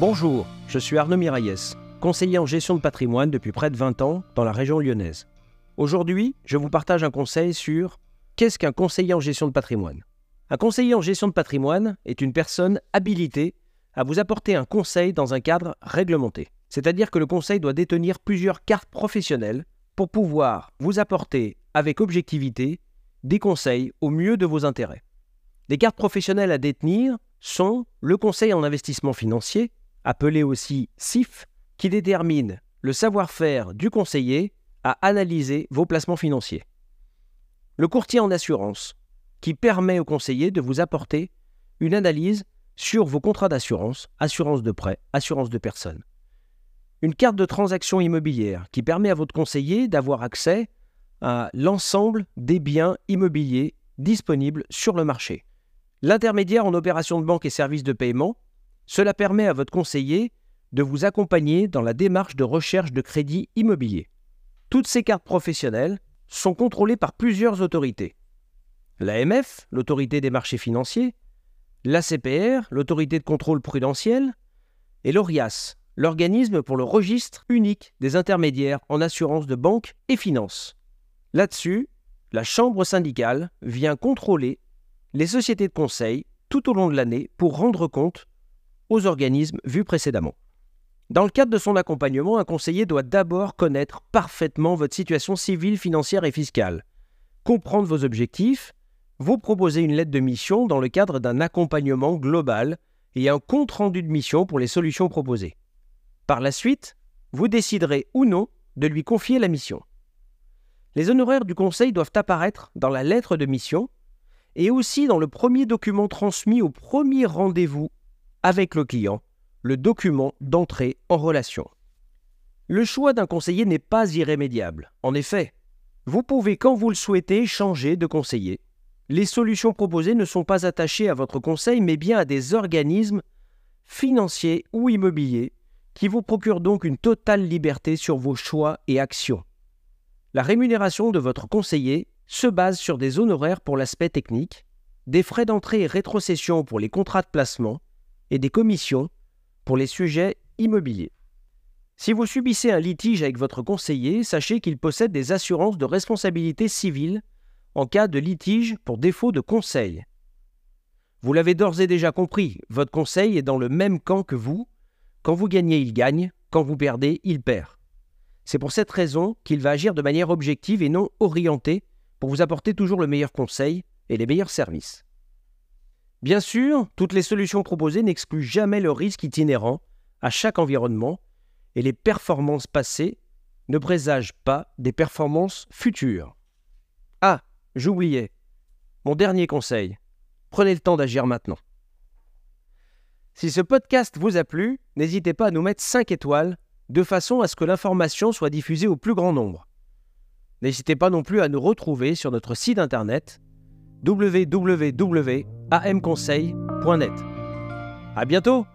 Bonjour, je suis Arnaud Miraillès, conseiller en gestion de patrimoine depuis près de 20 ans dans la région lyonnaise. Aujourd'hui, je vous partage un conseil sur qu'est-ce qu'un conseiller en gestion de patrimoine. Un conseiller en gestion de patrimoine est une personne habilitée à vous apporter un conseil dans un cadre réglementé. C'est-à-dire que le conseil doit détenir plusieurs cartes professionnelles pour pouvoir vous apporter avec objectivité des conseils au mieux de vos intérêts. Les cartes professionnelles à détenir sont le conseil en investissement financier, appelé aussi CIF, qui détermine le savoir-faire du conseiller à analyser vos placements financiers. Le courtier en assurance, qui permet au conseiller de vous apporter une analyse sur vos contrats d'assurance, assurance de prêt, assurance de personne. Une carte de transaction immobilière qui permet à votre conseiller d'avoir accès à l'ensemble des biens immobiliers disponibles sur le marché. L'intermédiaire en opération de banque et services de paiement, cela permet à votre conseiller de vous accompagner dans la démarche de recherche de crédit immobilier. Toutes ces cartes professionnelles sont contrôlées par plusieurs autorités. L'AMF, l'autorité des marchés financiers, l'ACPR, l'autorité de contrôle prudentiel, et l'ORIAS, l'organisme pour le registre unique des intermédiaires en assurance de banque et finance. Là-dessus, la Chambre syndicale vient contrôler les sociétés de conseil tout au long de l'année pour rendre compte aux organismes vus précédemment. Dans le cadre de son accompagnement, un conseiller doit d'abord connaître parfaitement votre situation civile, financière et fiscale, comprendre vos objectifs, vous proposer une lettre de mission dans le cadre d'un accompagnement global et un compte-rendu de mission pour les solutions proposées. Par la suite, vous déciderez ou non de lui confier la mission. Les honoraires du conseil doivent apparaître dans la lettre de mission et aussi dans le premier document transmis au premier rendez-vous avec le client, le document d'entrée en relation. Le choix d'un conseiller n'est pas irrémédiable. En effet, vous pouvez, quand vous le souhaitez, changer de conseiller. Les solutions proposées ne sont pas attachées à votre conseil, mais bien à des organismes financiers ou immobiliers qui vous procurent donc une totale liberté sur vos choix et actions. La rémunération de votre conseiller se base sur des honoraires pour l'aspect technique, des frais d'entrée et rétrocession pour les contrats de placement et des commissions pour les sujets immobiliers. Si vous subissez un litige avec votre conseiller, sachez qu'il possède des assurances de responsabilité civile en cas de litige pour défaut de conseil. Vous l'avez d'ores et déjà compris, votre conseil est dans le même camp que vous. Quand vous gagnez, il gagne, quand vous perdez, il perd. C'est pour cette raison qu'il va agir de manière objective et non orientée pour vous apporter toujours le meilleur conseil et les meilleurs services. Bien sûr, toutes les solutions proposées n'excluent jamais le risque itinérant à chaque environnement et les performances passées ne présagent pas des performances futures. Ah, j'oubliais. Mon dernier conseil. Prenez le temps d'agir maintenant. Si ce podcast vous a plu, n'hésitez pas à nous mettre 5 étoiles de façon à ce que l'information soit diffusée au plus grand nombre. N'hésitez pas non plus à nous retrouver sur notre site internet www.amconseil.net. À bientôt!